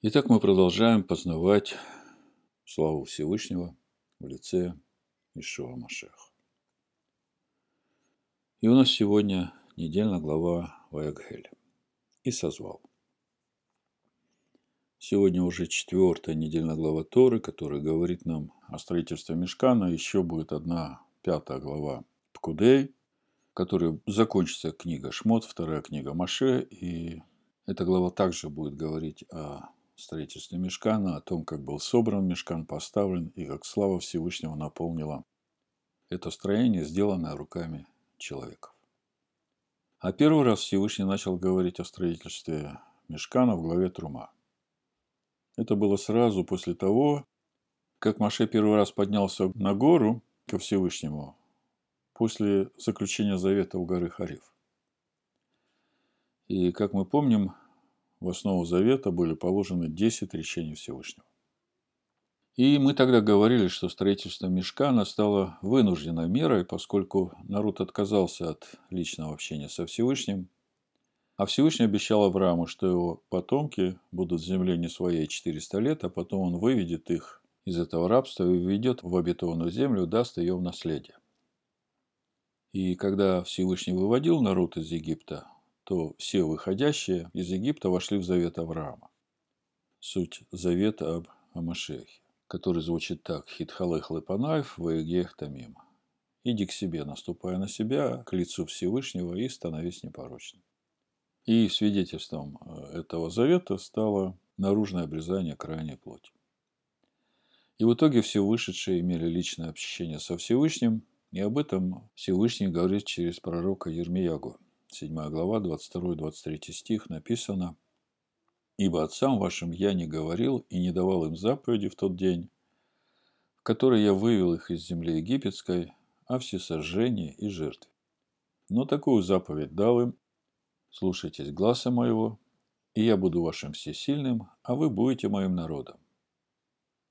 Итак, мы продолжаем познавать славу Всевышнего в лице Ишуа Машех. И у нас сегодня недельная глава Ваягхель. И созвал. Сегодня уже четвертая недельная глава Торы, которая говорит нам о строительстве Мешкана. Еще будет одна пятая глава Пкудей, которой закончится книга Шмот, вторая книга Маше. И эта глава также будет говорить о строительстве Мешкана, о том, как был собран Мешкан, поставлен и как слава Всевышнего наполнила это строение, сделанное руками человеков. А первый раз Всевышний начал говорить о строительстве Мешкана в главе Трума. Это было сразу после того, как Маше первый раз поднялся на гору ко Всевышнему после заключения завета у горы Хариф. И, как мы помним, в основу завета были положены 10 речений Всевышнего. И мы тогда говорили, что строительство Мешкана стало вынужденной мерой, поскольку народ отказался от личного общения со Всевышним, а Всевышний обещал Аврааму, что его потомки будут в земле не своей 400 лет, а потом он выведет их из этого рабства и введет в обетованную землю, даст ее в наследие. И когда Всевышний выводил народ из Египта, то все выходящие из Египта вошли в завет Авраама. Суть завета об Амашехе, который звучит так «Хитхалех лепанаев ваегех тамим». «Иди к себе, наступая на себя, к лицу Всевышнего и становись непорочным». И свидетельством э, этого завета стало наружное обрезание крайней плоти. И в итоге все вышедшие имели личное общение со Всевышним, и об этом Всевышний говорит через пророка Ермиягу – 7 глава, 22-23 стих написано «Ибо отцам вашим я не говорил и не давал им заповеди в тот день, в который я вывел их из земли египетской, о всесожжении и жертве. Но такую заповедь дал им, слушайтесь гласа моего, и я буду вашим всесильным, а вы будете моим народом.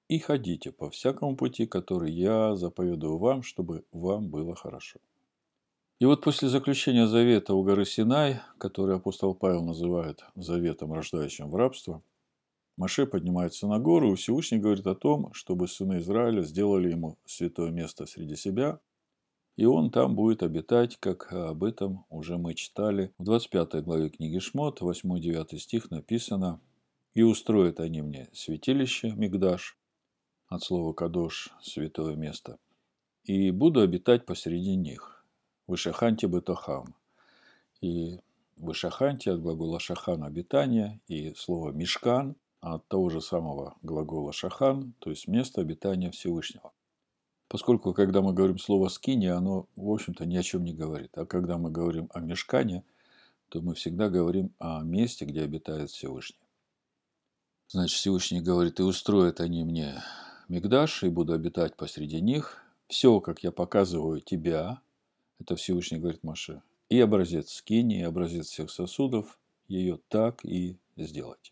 И ходите по всякому пути, который я заповедую вам, чтобы вам было хорошо. И вот после заключения завета у горы Синай, который апостол Павел называет заветом, рождающим в рабство, Маше поднимается на гору, и Всевышний говорит о том, чтобы сыны Израиля сделали ему святое место среди себя, и он там будет обитать, как об этом уже мы читали. В 25 главе книги Шмот, 8-9 стих написано «И устроят они мне святилище, Мигдаш, от слова Кадош, святое место, и буду обитать посреди них, Вышаханти бетохам. И вышаханти от глагола шахан – обитание, и слово мешкан от того же самого глагола шахан, то есть место обитания Всевышнего. Поскольку, когда мы говорим слово скини, оно, в общем-то, ни о чем не говорит. А когда мы говорим о мешкане, то мы всегда говорим о месте, где обитает Всевышний. Значит, Всевышний говорит, и устроят они мне Мигдаш, и буду обитать посреди них. Все, как я показываю тебя, это Всевышний говорит Маше. И образец скини, и образец всех сосудов, ее так и сделать.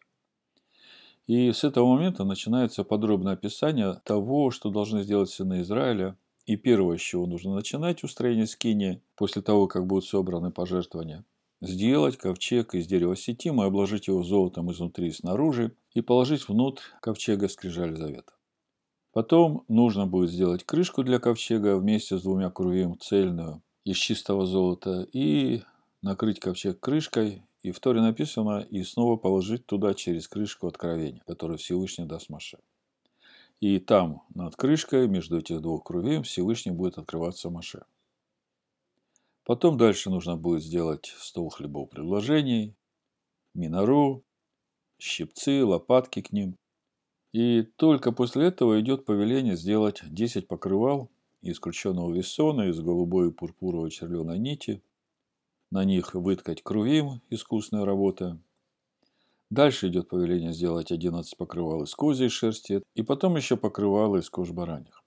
И с этого момента начинается подробное описание того, что должны сделать сыны Израиля. И первое, с чего нужно начинать устроение скини, после того, как будут собраны пожертвования, сделать ковчег из дерева сетима обложить его золотом изнутри и снаружи, и положить внутрь ковчега скрижаль завета. Потом нужно будет сделать крышку для ковчега вместе с двумя крувим цельную, из чистого золота и накрыть ковчег крышкой. И в Торе написано, и снова положить туда через крышку откровения, которую Всевышний даст Маше. И там, над крышкой, между этих двух крувей, Всевышний будет открываться Маше. Потом дальше нужно будет сделать стол хлебов предложений, минору, щипцы, лопатки к ним. И только после этого идет повеление сделать 10 покрывал из крученного весона, из голубой и пурпуровой червленой нити. На них выткать крувим, искусная работа. Дальше идет повеление сделать 11 покрывал из козьей шерсти и потом еще покрывало из кож бараньих.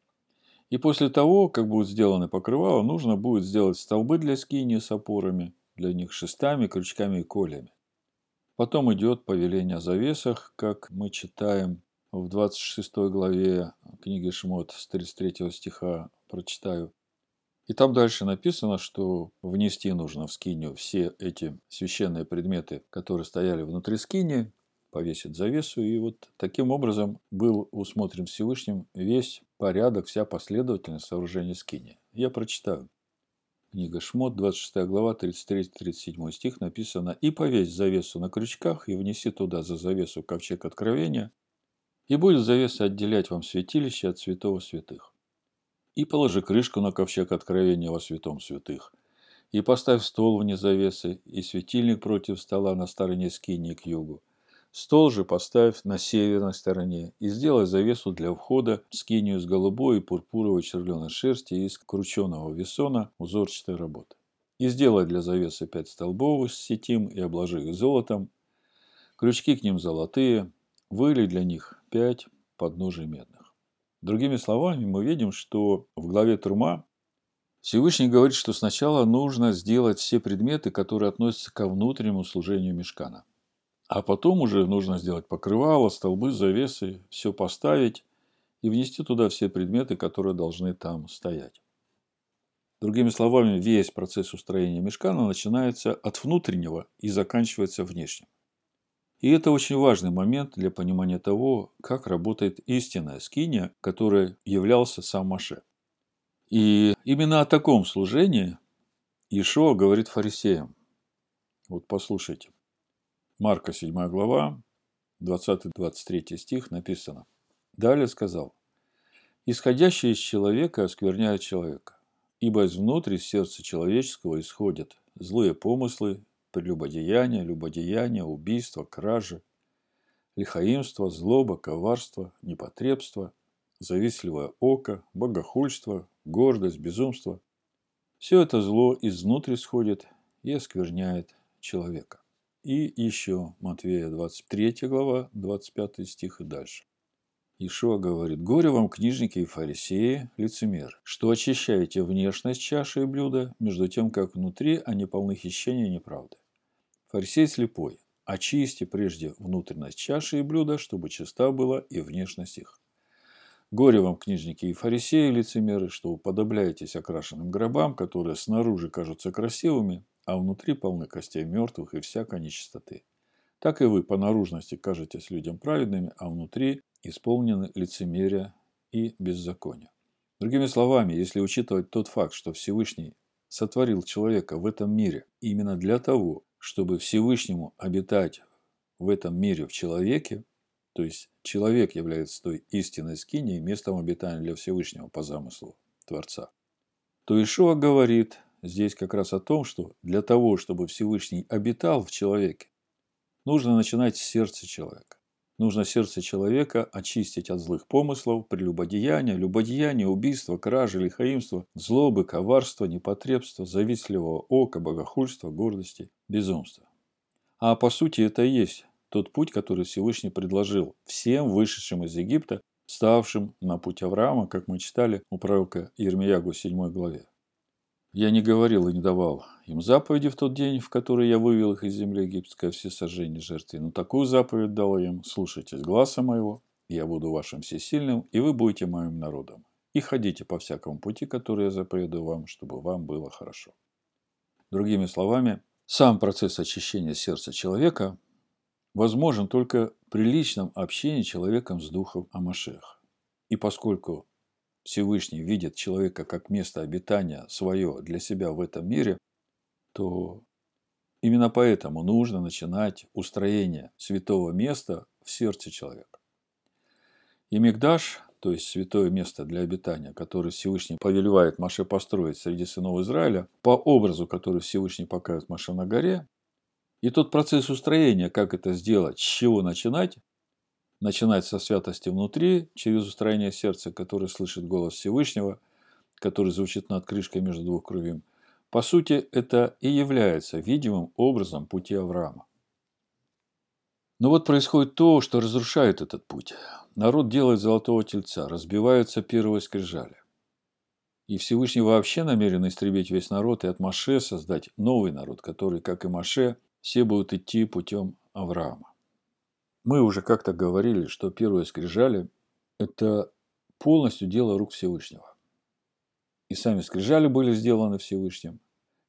И после того, как будут сделаны покрывала, нужно будет сделать столбы для скини с опорами, для них шестами, крючками и колями. Потом идет повеление о завесах, как мы читаем в 26 главе книги Шмот с 33 стиха прочитаю. И там дальше написано, что внести нужно в скинию все эти священные предметы, которые стояли внутри скини, повесит завесу. И вот таким образом был усмотрен Всевышним весь порядок, вся последовательность сооружения скини. Я прочитаю. Книга Шмот, 26 глава, 33-37 стих написано «И повесь завесу на крючках, и внеси туда за завесу ковчег откровения, и будет завеса отделять вам святилище от святого святых. И положи крышку на ковчег откровения во святом святых, и поставь стол вне завесы, и светильник против стола на стороне скини к югу. Стол же поставь на северной стороне и сделай завесу для входа в скинию с голубой и пурпуровой червленой шерсти из крученого весона узорчатой работы. И сделай для завесы пять столбов из сетим и обложи их золотом. Крючки к ним золотые, выли для них пять подножий медных. Другими словами, мы видим, что в главе Трума Всевышний говорит, что сначала нужно сделать все предметы, которые относятся ко внутреннему служению мешкана. А потом уже нужно сделать покрывало, столбы, завесы, все поставить и внести туда все предметы, которые должны там стоять. Другими словами, весь процесс устроения мешкана начинается от внутреннего и заканчивается внешним. И это очень важный момент для понимания того, как работает истинная скиния, которой являлся сам Маше. И именно о таком служении Ишуа говорит фарисеям. Вот послушайте. Марка 7 глава, 20-23 стих написано. Далее сказал. «Исходящее из человека оскверняет человека, ибо из внутри сердца человеческого исходят злые помыслы, прелюбодеяние, любодеяние, убийство, кражи, лихаимство, злоба, коварство, непотребство, завистливое око, богохульство, гордость, безумство. Все это зло изнутри сходит и оскверняет человека. И еще Матвея 23 глава, 25 стих и дальше. Ишуа говорит, «Горе вам, книжники и фарисеи, лицемер, что очищаете внешность чаши и блюда, между тем, как внутри они полны хищения и неправды. Фарисей слепой, очисти прежде внутренность чаши и блюда, чтобы чиста была и внешность их. Горе вам, книжники и фарисеи, лицемеры, что уподобляетесь окрашенным гробам, которые снаружи кажутся красивыми, а внутри полны костей мертвых и всякой нечистоты. Так и вы по наружности кажетесь людям праведными, а внутри исполнены лицемерия и беззакония. Другими словами, если учитывать тот факт, что Всевышний сотворил человека в этом мире именно для того, чтобы Всевышнему обитать в этом мире в человеке, то есть человек является той истинной скиней, местом обитания для Всевышнего по замыслу Творца, то Ишуа говорит здесь как раз о том, что для того, чтобы Всевышний обитал в человеке, нужно начинать с сердца человека. Нужно сердце человека очистить от злых помыслов, прелюбодеяния, любодеяния, убийства, кражи, лихаимства, злобы, коварства, непотребства, завистливого ока, богохульства, гордости, безумства. А по сути это и есть тот путь, который Всевышний предложил всем вышедшим из Египта, ставшим на путь Авраама, как мы читали у пророка Ермиягу в 7 главе. Я не говорил и не давал им заповеди в тот день, в который я вывел их из земли египетской, все сожжения жертвы. Но такую заповедь дал им, слушайтесь гласа моего, я буду вашим всесильным, и вы будете моим народом. И ходите по всякому пути, который я заповедую вам, чтобы вам было хорошо. Другими словами, сам процесс очищения сердца человека возможен только при личном общении человеком с Духом Амашех. И поскольку Всевышний видит человека как место обитания свое для себя в этом мире, то именно поэтому нужно начинать устроение святого места в сердце человека. И Мигдаш, то есть святое место для обитания, которое Всевышний повелевает Маше построить среди сынов Израиля, по образу, который Всевышний покажет Маше на горе, и тот процесс устроения, как это сделать, с чего начинать, начинать со святости внутри, через устроение сердца, которое слышит голос Всевышнего, который звучит над крышкой между двух кровим. По сути, это и является видимым образом пути Авраама. Но вот происходит то, что разрушает этот путь. Народ делает золотого тельца, разбиваются первые скрижали. И Всевышний вообще намерен истребить весь народ и от Маше создать новый народ, который, как и Маше, все будут идти путем Авраама. Мы уже как-то говорили, что первые скрижали – это полностью дело рук Всевышнего. И сами скрижали были сделаны Всевышним,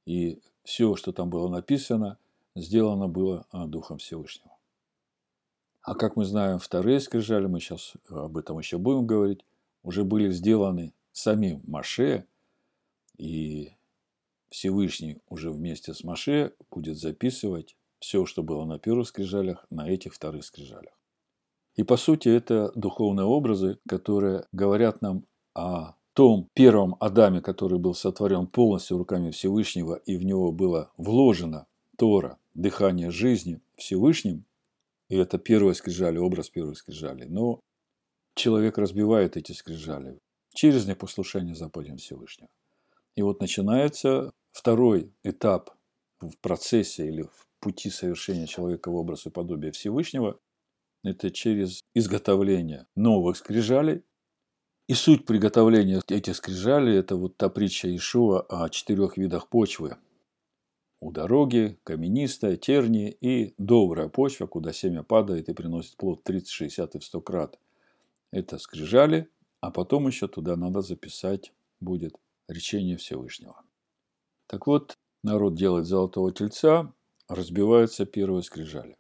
и все, что там было написано, сделано было Духом Всевышнего. А как мы знаем, вторые скрижали, мы сейчас об этом еще будем говорить, уже были сделаны самим Маше, и Всевышний уже вместе с Маше будет записывать все, что было на первых скрижалях, на этих вторых скрижалях. И по сути это духовные образы, которые говорят нам о том первом Адаме, который был сотворен полностью руками Всевышнего, и в него было вложено Тора, дыхание жизни Всевышним, и это первая скрижали, образ первой скрижали. Но человек разбивает эти скрижали через непослушание заповедям Всевышнего. И вот начинается второй этап в процессе или в пути совершения человека в образ и подобие Всевышнего. Это через изготовление новых скрижалей. И суть приготовления этих скрижалей – это вот та притча Ишуа о четырех видах почвы. У дороги каменистая, терни и добрая почва, куда семя падает и приносит плод 30, 60 и в 100 крат. Это скрижали, а потом еще туда надо записать будет речение Всевышнего. Так вот, народ делает золотого тельца, разбиваются первые скрижали.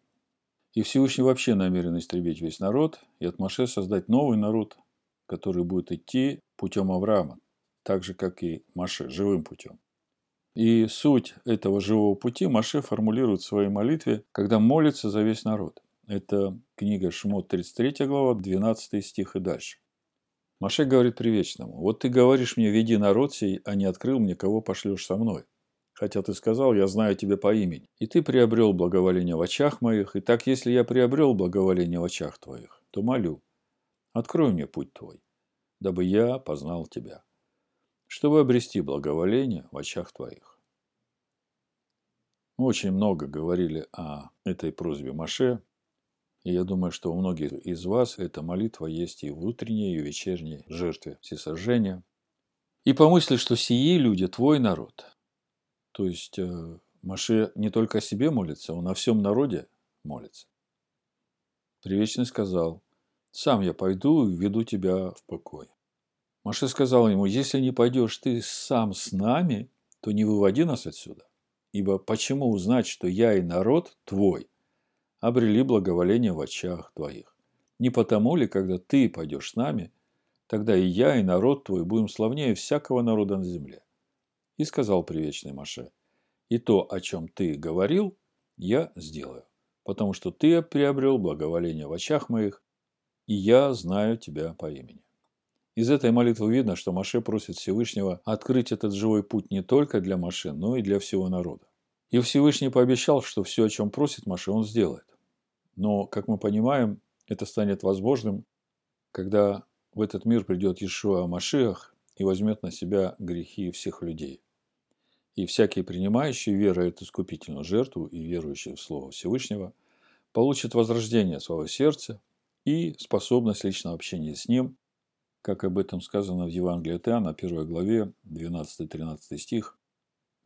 И Всевышний вообще намерен истребить весь народ и от Маше создать новый народ, который будет идти путем Авраама, так же, как и Маше, живым путем. И суть этого живого пути Маше формулирует в своей молитве, когда молится за весь народ. Это книга Шмот, 33 глава, 12 стих и дальше. Маше говорит привечному, вот ты говоришь мне, веди народ сей, а не открыл мне, кого пошлешь со мной. Хотя ты сказал, я знаю тебя по имени. И ты приобрел благоволение в очах моих, и так, если я приобрел благоволение в очах твоих, то молю, открой мне путь твой, дабы я познал тебя, чтобы обрести благоволение в очах твоих. Очень много говорили о этой просьбе Маше, и я думаю, что у многих из вас эта молитва есть и в утренней, и в вечерней жертве всесожжения. И помысли, что сии люди – твой народ, то есть э, Маше не только о себе молится, он о всем народе молится. Привечный сказал, сам я пойду и веду тебя в покой. Маше сказал ему, если не пойдешь ты сам с нами, то не выводи нас отсюда. Ибо почему узнать, что я и народ твой обрели благоволение в очах твоих? Не потому ли, когда ты пойдешь с нами, тогда и я, и народ твой будем славнее всякого народа на земле? И сказал привечный Маше, «И то, о чем ты говорил, я сделаю, потому что ты приобрел благоволение в очах моих, и я знаю тебя по имени». Из этой молитвы видно, что Маше просит Всевышнего открыть этот живой путь не только для Маше, но и для всего народа. И Всевышний пообещал, что все, о чем просит Маше, он сделает. Но, как мы понимаем, это станет возможным, когда в этот мир придет Иешуа Машиах и возьмет на себя грехи всех людей. И всякий принимающий веру эту искупительную жертву и верующий в Слово Всевышнего получит возрождение своего сердца и способность личного общения с Ним, как об этом сказано в Евангелии от Иоанна, 1 главе, 12-13 стих,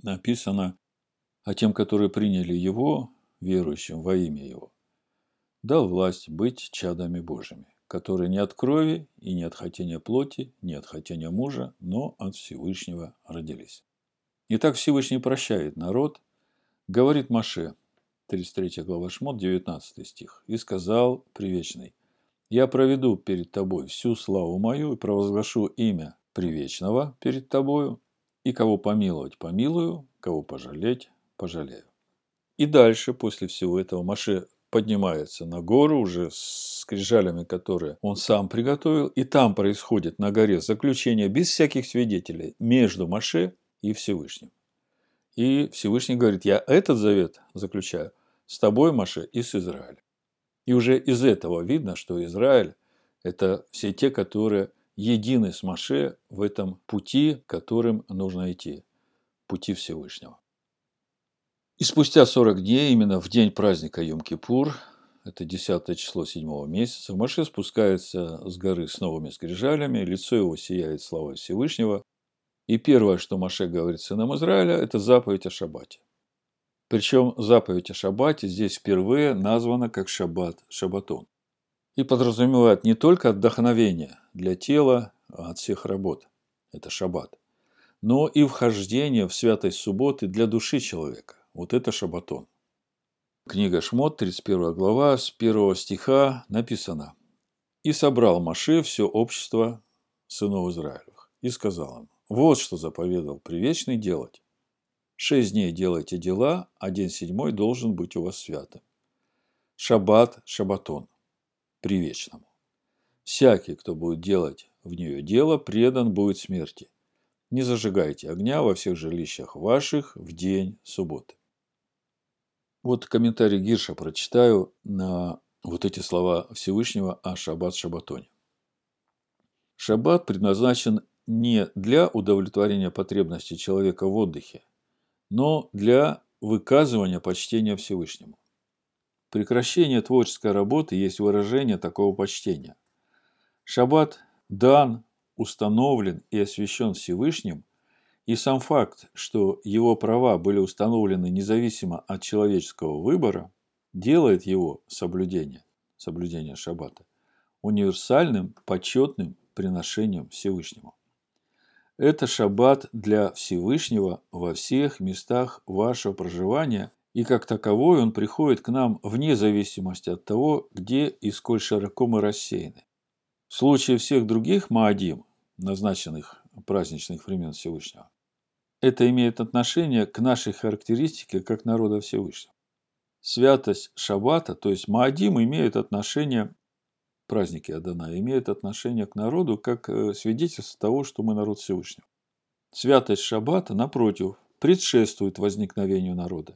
написано, «А тем, которые приняли Его, верующим во имя Его, дал власть быть чадами Божьими, которые не от крови и не от хотения плоти, не от хотения мужа, но от Всевышнего родились». И так Всевышний прощает народ, говорит Маше, 33 глава Шмот, 19 стих, и сказал Привечный, «Я проведу перед тобой всю славу мою и провозглашу имя Привечного перед тобою, и кого помиловать помилую, кого пожалеть пожалею». И дальше, после всего этого, Маше поднимается на гору уже с скрижалями, которые он сам приготовил, и там происходит на горе заключение без всяких свидетелей между Маше и Всевышним. И Всевышний говорит, я этот завет заключаю с тобой, Маше, и с Израилем. И уже из этого видно, что Израиль – это все те, которые едины с Маше в этом пути, которым нужно идти, пути Всевышнего. И спустя 40 дней, именно в день праздника Йом-Кипур, это 10 число 7 месяца, Маше спускается с горы с новыми скрижалями, лицо его сияет славой Всевышнего, и первое, что Маше говорит сынам Израиля, это заповедь о шаббате. Причем заповедь о шаббате здесь впервые названа как шаббат, шаббатон. И подразумевает не только отдохновение для тела от всех работ, это шаббат, но и вхождение в святость субботы для души человека, вот это шаббатон. Книга Шмот, 31 глава, с 1 стиха написано. «И собрал Маше все общество сынов Израилевых, и сказал им, вот что заповедал привечный делать. Шесть дней делайте дела, а день седьмой должен быть у вас святым. Шаббат, шабатон, привечному. Всякий, кто будет делать в нее дело, предан будет смерти. Не зажигайте огня во всех жилищах ваших в день субботы. Вот комментарий Гирша прочитаю на вот эти слова Всевышнего о Шаббат Шабатоне. Шаббат предназначен не для удовлетворения потребностей человека в отдыхе, но для выказывания почтения Всевышнему. Прекращение творческой работы есть выражение такого почтения. Шаббат дан, установлен и освящен Всевышним, и сам факт, что его права были установлены независимо от человеческого выбора, делает его соблюдение, соблюдение шаббата, универсальным, почетным приношением Всевышнему. Это шаббат для Всевышнего во всех местах вашего проживания, и как таковой он приходит к нам вне зависимости от того, где и сколь широко мы рассеяны. В случае всех других Маадим, назначенных праздничных времен Всевышнего, это имеет отношение к нашей характеристике как народа Всевышнего. Святость Шаббата, то есть Маадим, имеет отношение, праздники Адана, имеют отношение к народу как э, свидетельство того, что мы народ Всевышнего. Святость Шаббата, напротив, предшествует возникновению народа.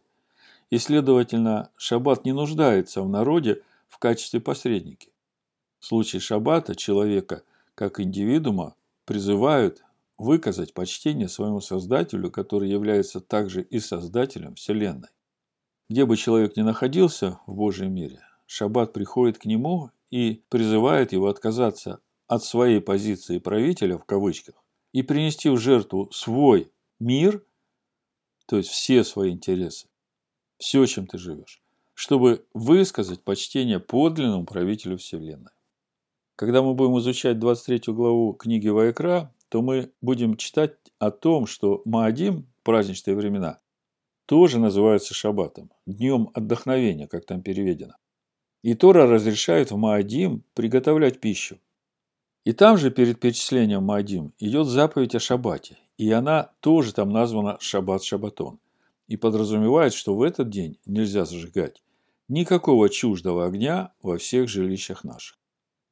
И, следовательно, Шаббат не нуждается в народе в качестве посредники. В случае шаббата человека как индивидуума призывают выказать почтение своему Создателю, который является также и Создателем Вселенной. Где бы человек ни находился в Божьем мире, шаббат приходит к нему и призывает его отказаться от своей позиции правителя, в кавычках, и принести в жертву свой мир, то есть все свои интересы, все, чем ты живешь, чтобы высказать почтение подлинному правителю Вселенной. Когда мы будем изучать 23 главу книги Вайкра, то мы будем читать о том, что Маадим, праздничные времена, тоже называются шаббатом, днем отдохновения, как там переведено. И Тора разрешает в Маадим приготовлять пищу. И там же перед перечислением Маадим идет заповедь о шаббате, и она тоже там названа шаббат шаббатон, и подразумевает, что в этот день нельзя зажигать никакого чуждого огня во всех жилищах наших.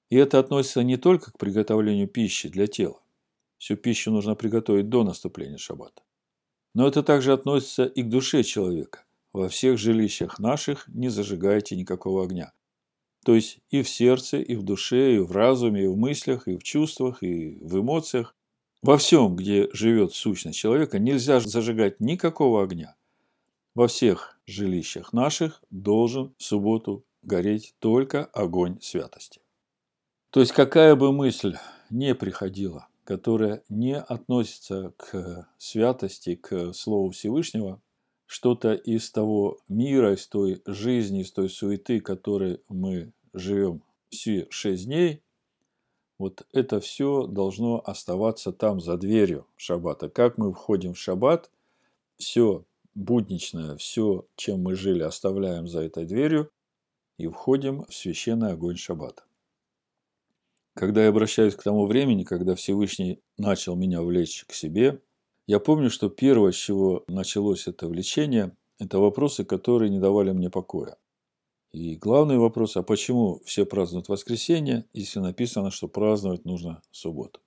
И это относится не только к приготовлению пищи для тела. Всю пищу нужно приготовить до наступления шаббата. Но это также относится и к душе человека. Во всех жилищах наших не зажигайте никакого огня. То есть и в сердце, и в душе, и в разуме, и в мыслях, и в чувствах, и в эмоциях. Во всем, где живет сущность человека, нельзя зажигать никакого огня. Во всех жилищах наших должен в субботу гореть только огонь святости. То есть какая бы мысль не приходила, которая не относится к святости, к Слову Всевышнего, что-то из того мира, из той жизни, из той суеты, которой мы живем все шесть дней, вот это все должно оставаться там за дверью шаббата. Как мы входим в шаббат, все будничное, все, чем мы жили, оставляем за этой дверью и входим в священный огонь шаббата. Когда я обращаюсь к тому времени, когда Всевышний начал меня влечь к себе, я помню, что первое, с чего началось это влечение, это вопросы, которые не давали мне покоя. И главный вопрос, а почему все празднуют воскресенье, если написано, что праздновать нужно субботу?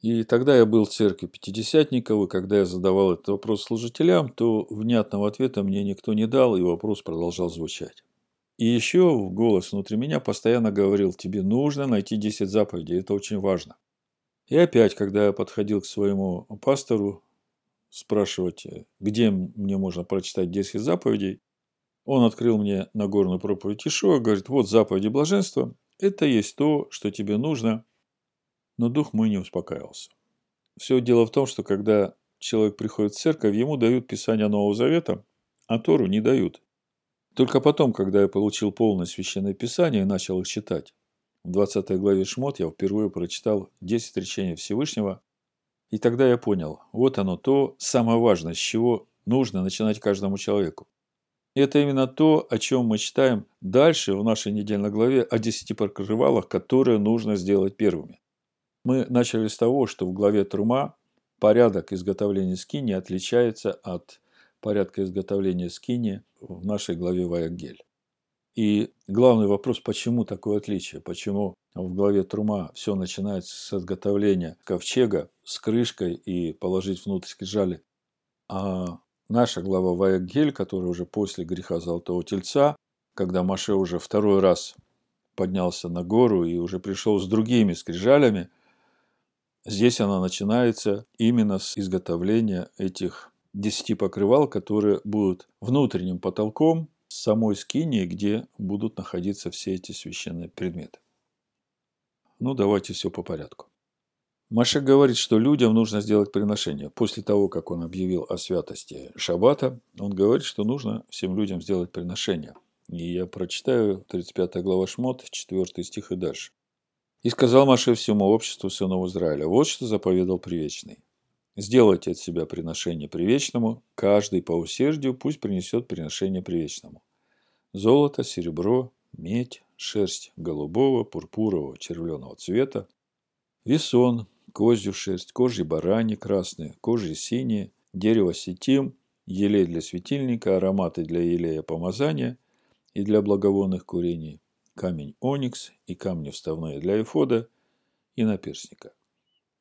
И тогда я был в церкви Пятидесятников, и когда я задавал этот вопрос служителям, то внятного ответа мне никто не дал, и вопрос продолжал звучать. И еще голос внутри меня постоянно говорил, тебе нужно найти 10 заповедей, это очень важно. И опять, когда я подходил к своему пастору спрашивать, где мне можно прочитать 10 заповедей, он открыл мне Нагорную проповедь Ишуа, говорит, вот заповеди блаженства, это есть то, что тебе нужно. Но дух мой не успокаивался. Все дело в том, что когда человек приходит в церковь, ему дают Писание Нового Завета, а Тору не дают. Только потом, когда я получил полное священное писание и начал их читать, в 20 главе Шмот я впервые прочитал 10 речений Всевышнего, и тогда я понял, вот оно то самое важное, с чего нужно начинать каждому человеку. Это именно то, о чем мы читаем дальше в нашей недельной главе о десяти покрывалах, которые нужно сделать первыми. Мы начали с того, что в главе Трума порядок изготовления скини отличается от порядка изготовления скини в нашей главе Ваягель. И главный вопрос, почему такое отличие? Почему в главе Трума все начинается с изготовления ковчега с крышкой и положить внутрь скрижали, а наша глава Ваягель, которая уже после греха Золотого Тельца, когда Маше уже второй раз поднялся на гору и уже пришел с другими скрижалями, здесь она начинается именно с изготовления этих десяти покрывал, которые будут внутренним потолком самой скинии, где будут находиться все эти священные предметы. Ну, давайте все по порядку. Маша говорит, что людям нужно сделать приношение. После того, как он объявил о святости Шаббата, он говорит, что нужно всем людям сделать приношение. И я прочитаю 35 глава Шмот, 4 стих и дальше. «И сказал Маше всему обществу сынов Израиля, вот что заповедал Привечный. Сделайте от себя приношение привечному, каждый по усердию пусть принесет приношение привечному. Золото, серебро, медь, шерсть голубого, пурпурового, червленого цвета, весон, козью шерсть, кожи барани красные, кожи синие, дерево сетим, елей для светильника, ароматы для елея помазания и для благовонных курений, камень оникс и камни вставные для эфода и наперстника.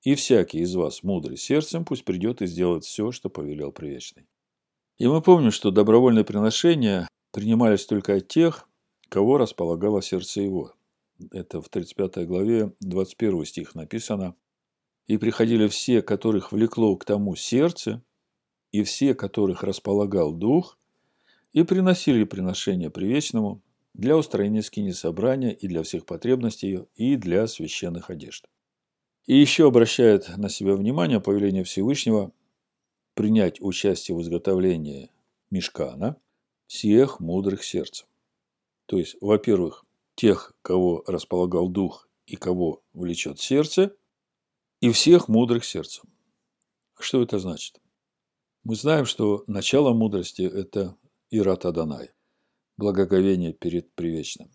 И всякий из вас, мудрый сердцем, пусть придет и сделает все, что повелел Привечный. И мы помним, что добровольные приношения принимались только от тех, кого располагало сердце его. Это в 35 главе 21 стих написано. «И приходили все, которых влекло к тому сердце, и все, которых располагал дух, и приносили приношения привечному для устроения скини собрания и для всех потребностей ее, и для священных одежд». И еще обращает на себя внимание повеление Всевышнего принять участие в изготовлении мешкана всех мудрых сердцем. То есть, во-первых, тех, кого располагал дух и кого влечет сердце, и всех мудрых сердцем. Что это значит? Мы знаем, что начало мудрости – это Ират Адонай, благоговение перед Привечным.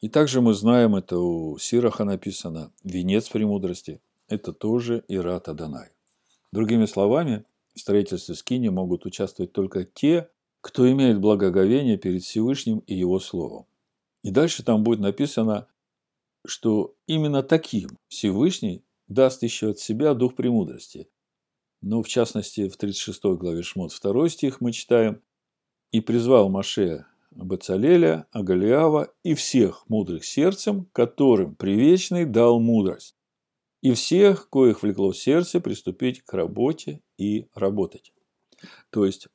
И также мы знаем, это у Сираха написано, венец премудрости – это тоже Ират Адонай. Другими словами, в строительстве скини могут участвовать только те, кто имеет благоговение перед Всевышним и Его Словом. И дальше там будет написано, что именно таким Всевышний даст еще от себя дух премудрости. Но в частности в 36 главе Шмот 2 стих мы читаем «И призвал Маше Бацалеля, Агалиава и всех мудрых сердцем, которым привечный дал мудрость, и всех, коих влекло сердце, приступить к работе и работать». То есть,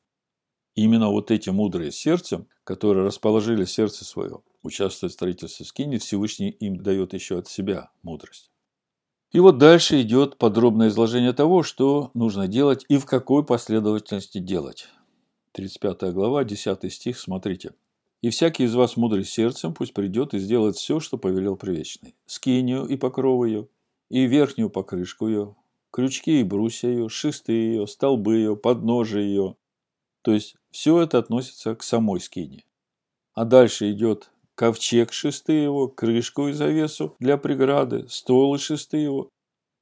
именно вот эти мудрые сердцем, которые расположили сердце свое, участвовать в строительстве скини, Всевышний им дает еще от себя мудрость. И вот дальше идет подробное изложение того, что нужно делать и в какой последовательности делать. 35 глава, 10 стих, смотрите. И всякий из вас мудрый сердцем пусть придет и сделает все, что повелел Привечный. Скинию и покров ее, и верхнюю покрышку ее, крючки и брусья ее, шесты ее, столбы ее, подножие ее. То есть, все это относится к самой скине. А дальше идет ковчег шесты его, крышку и завесу для преграды, стол и шесты его,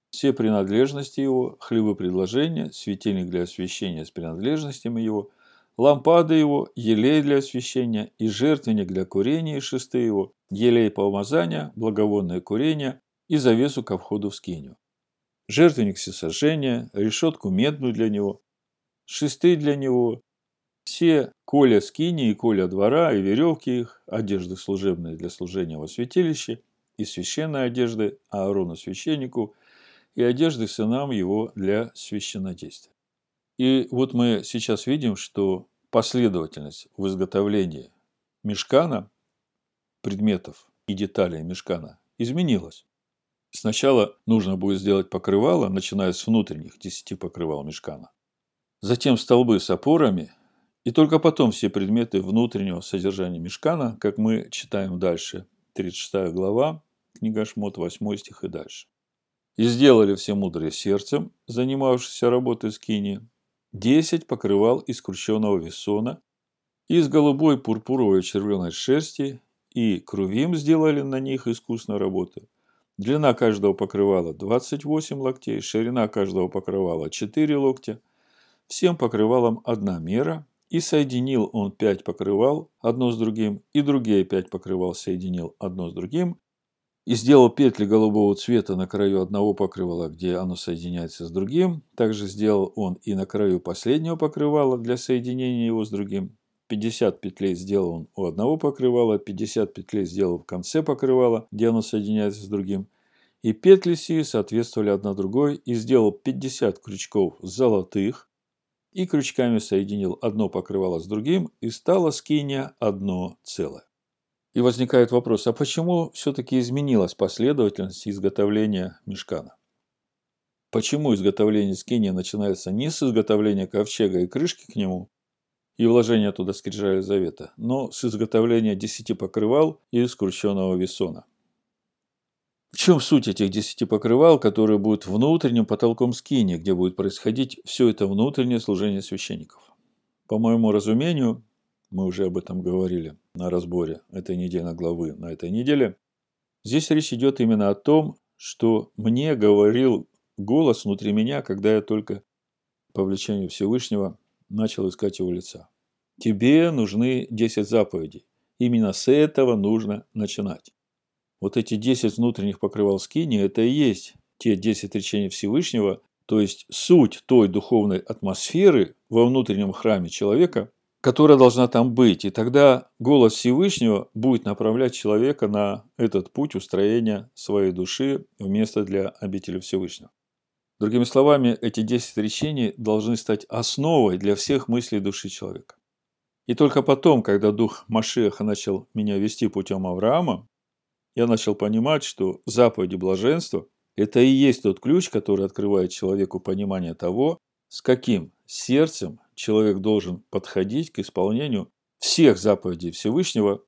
все принадлежности его, хлебопредложения, светильник для освещения с принадлежностями его – лампады его, елей для освящения и жертвенник для курения и шесты его, елей помазания, благовонное курение и завесу ко входу в скиню. Жертвенник всесожжения, решетку медную для него, шесты для него, все коля скини и коля двора и веревки их, одежды служебные для служения во святилище и священной одежды Аарону священнику и одежды сынам его для священнодействия. И вот мы сейчас видим, что последовательность в изготовлении мешкана, предметов и деталей мешкана изменилась. Сначала нужно будет сделать покрывало, начиная с внутренних 10 покрывал мешкана. Затем столбы с опорами, и только потом все предметы внутреннего содержания мешкана, как мы читаем дальше, 36 глава, книга Шмот, 8 стих и дальше. И сделали все мудрые сердцем, занимавшиеся работой скини, 10 покрывал из крученного весона из голубой пурпуровой червленой шерсти и крувим сделали на них искусную работу. Длина каждого покрывала 28 локтей, ширина каждого покрывала 4 локтя. Всем покрывалам одна мера, и соединил он пять покрывал одно с другим, и другие пять покрывал соединил одно с другим, и сделал петли голубого цвета на краю одного покрывала, где оно соединяется с другим. Также сделал он и на краю последнего покрывала для соединения его с другим. 50 петлей сделал он у одного покрывала, 50 петлей сделал в конце покрывала, где оно соединяется с другим. И петли сии соответствовали одна другой, и сделал 50 крючков золотых, и крючками соединил одно покрывало с другим, и стало скиния одно целое. И возникает вопрос, а почему все-таки изменилась последовательность изготовления мешкана? Почему изготовление скини начинается не с изготовления ковчега и крышки к нему, и вложения туда скрижали завета, но с изготовления десяти покрывал и скрученного весона? В чем суть этих десяти покрывал, которые будут внутренним потолком скини, где будет происходить все это внутреннее служение священников? По моему разумению, мы уже об этом говорили на разборе этой недельной главы на этой неделе. Здесь речь идет именно о том, что мне говорил голос внутри меня, когда я только по влечению Всевышнего начал искать его лица. Тебе нужны 10 заповедей. Именно с этого нужно начинать. Вот эти 10 внутренних покрывал скини, это и есть те 10 речений Всевышнего, то есть суть той духовной атмосферы во внутреннем храме человека, которая должна там быть. И тогда голос Всевышнего будет направлять человека на этот путь устроения своей души в место для обители Всевышнего. Другими словами, эти 10 речений должны стать основой для всех мыслей души человека. И только потом, когда дух Машеха начал меня вести путем Авраама, я начал понимать, что заповеди блаженства – это и есть тот ключ, который открывает человеку понимание того, с каким сердцем человек должен подходить к исполнению всех заповедей Всевышнего,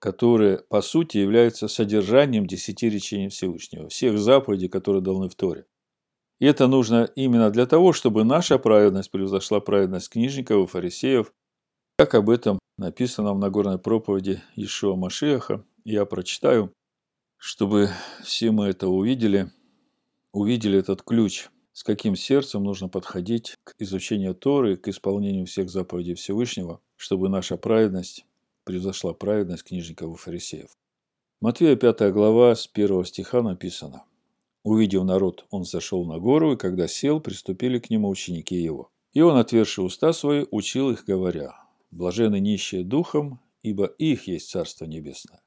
которые, по сути, являются содержанием десяти речений Всевышнего, всех заповедей, которые даны в Торе. И это нужно именно для того, чтобы наша праведность превзошла праведность книжников и фарисеев, как об этом написано в Нагорной проповеди Ишуа Машеха. Я прочитаю, чтобы все мы это увидели, увидели этот ключ – с каким сердцем нужно подходить к изучению Торы, к исполнению всех заповедей Всевышнего, чтобы наша праведность превзошла праведность книжников и фарисеев. Матвея 5 глава с 1 стиха написано. Увидев народ, он зашел на гору, и когда сел, приступили к нему ученики его. И он, отверши уста свои, учил их, говоря, «Блажены нищие духом, ибо их есть Царство Небесное.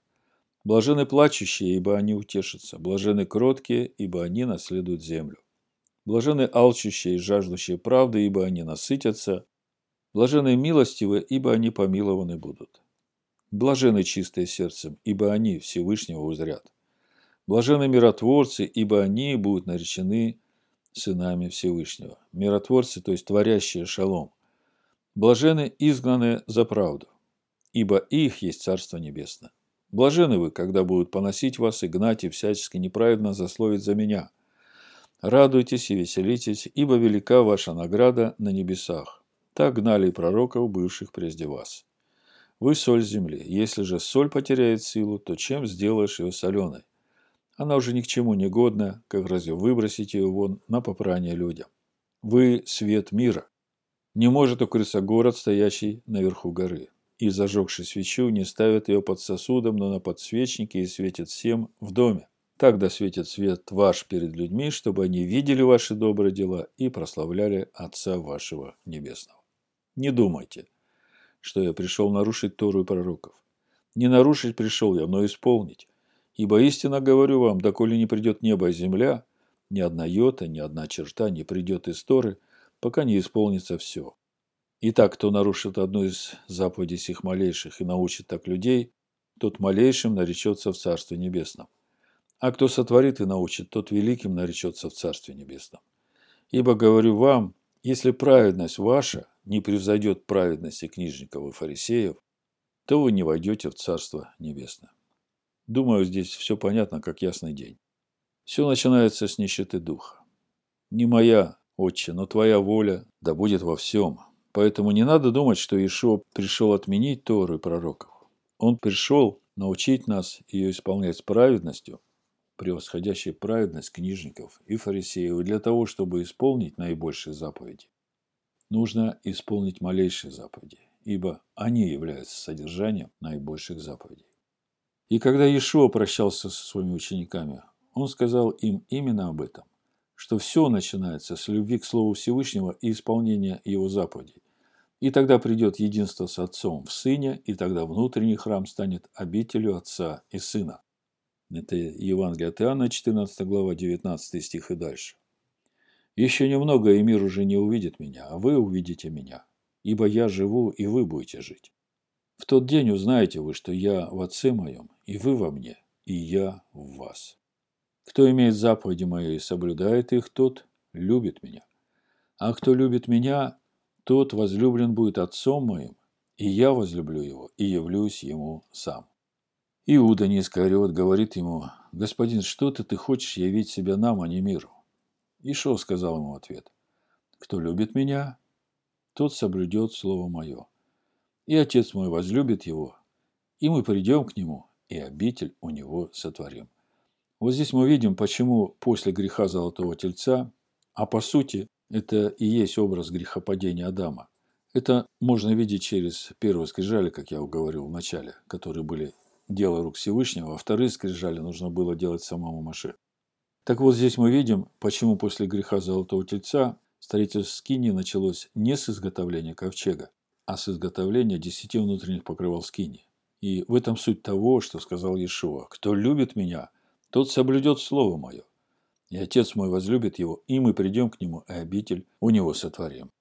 Блажены плачущие, ибо они утешатся. Блажены кроткие, ибо они наследуют землю. Блажены алчущие и жаждущие правды, ибо они насытятся. Блажены милостивы, ибо они помилованы будут. Блажены чистые сердцем, ибо они Всевышнего узрят. Блажены миротворцы, ибо они будут наречены сынами Всевышнего. Миротворцы, то есть творящие шалом. Блажены изгнанные за правду, ибо их есть Царство Небесное. Блажены вы, когда будут поносить вас и гнать и всячески неправедно засловить за меня – Радуйтесь и веселитесь, ибо велика ваша награда на небесах. Так гнали и пророков, бывших прежде вас. Вы соль земли. Если же соль потеряет силу, то чем сделаешь ее соленой? Она уже ни к чему не годна, как разве выбросить ее вон на попрание людям. Вы свет мира. Не может укрыться город, стоящий наверху горы. И, зажегший свечу, не ставят ее под сосудом, но на подсвечнике и светит всем в доме. Так да светит свет ваш перед людьми, чтобы они видели ваши добрые дела и прославляли Отца вашего Небесного. Не думайте, что я пришел нарушить Тору и пророков. Не нарушить пришел я, но исполнить. Ибо истинно говорю вам, доколе не придет небо и земля, ни одна йота, ни одна черта не придет из Торы, пока не исполнится все. Итак, кто нарушит одну из заповедей сих малейших и научит так людей, тот малейшим наречется в Царстве Небесном. А кто сотворит и научит, тот великим наречется в Царстве Небесном. Ибо говорю вам, если праведность ваша не превзойдет праведности книжников и фарисеев, то вы не войдете в Царство Небесное. Думаю, здесь все понятно, как ясный день. Все начинается с нищеты духа. Не моя, Отче, но Твоя воля да будет во всем. Поэтому не надо думать, что Ишуа пришел отменить Тору и пророков. Он пришел научить нас ее исполнять с праведностью, превосходящей праведность книжников и фарисеев, и для того, чтобы исполнить наибольшие заповеди, нужно исполнить малейшие заповеди, ибо они являются содержанием наибольших заповедей. И когда Иешуа прощался со своими учениками, он сказал им именно об этом что все начинается с любви к Слову Всевышнего и исполнения Его заповедей. И тогда придет единство с Отцом в Сыне, и тогда внутренний храм станет обителю Отца и Сына. Это Евангелие от Иоанна, 14 глава, 19 стих и дальше. «Еще немного, и мир уже не увидит меня, а вы увидите меня, ибо я живу, и вы будете жить. В тот день узнаете вы, что я в Отце моем, и вы во мне, и я в вас». Кто имеет заповеди мои и соблюдает их, тот любит меня. А кто любит меня, тот возлюблен будет отцом моим, и я возлюблю его и явлюсь ему сам. Иуда Искариот говорит ему, «Господин, что-то ты хочешь явить себя нам, а не миру?» Ишо сказал ему ответ, «Кто любит меня, тот соблюдет слово мое. И отец мой возлюбит его, и мы придем к нему, и обитель у него сотворим». Вот здесь мы видим, почему после греха Золотого Тельца, а по сути это и есть образ грехопадения Адама. Это можно видеть через первые скрижали, как я уговорил в начале, которые были дело рук Всевышнего, а вторые скрижали нужно было делать самому Маше. Так вот здесь мы видим, почему после греха Золотого Тельца строительство Скини началось не с изготовления ковчега, а с изготовления десяти внутренних покрывал Скини. И в этом суть того, что сказал Иешуа. «Кто любит меня, тот соблюдет слово мое. И Отец мой возлюбит его, и мы придем к нему, и обитель у него сотворим.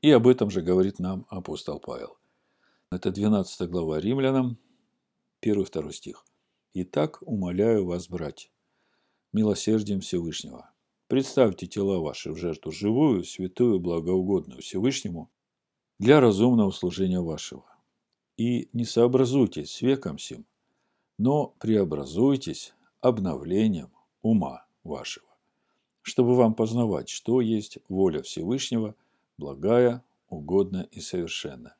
И об этом же говорит нам апостол Павел. Это 12 глава Римлянам, 1-2 стих. «Итак, умоляю вас, братья, милосердием Всевышнего, представьте тела ваши в жертву живую, святую, благоугодную Всевышнему для разумного служения вашего. И не сообразуйтесь с веком сим, но преобразуйтесь обновлением ума вашего, чтобы вам познавать, что есть воля Всевышнего, благая, угодная и совершенная.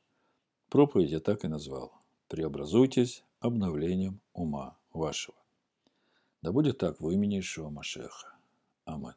Проповедь я так и назвал. Преобразуйтесь обновлением ума вашего. Да будет так в имени Ишуа Машеха. Аминь.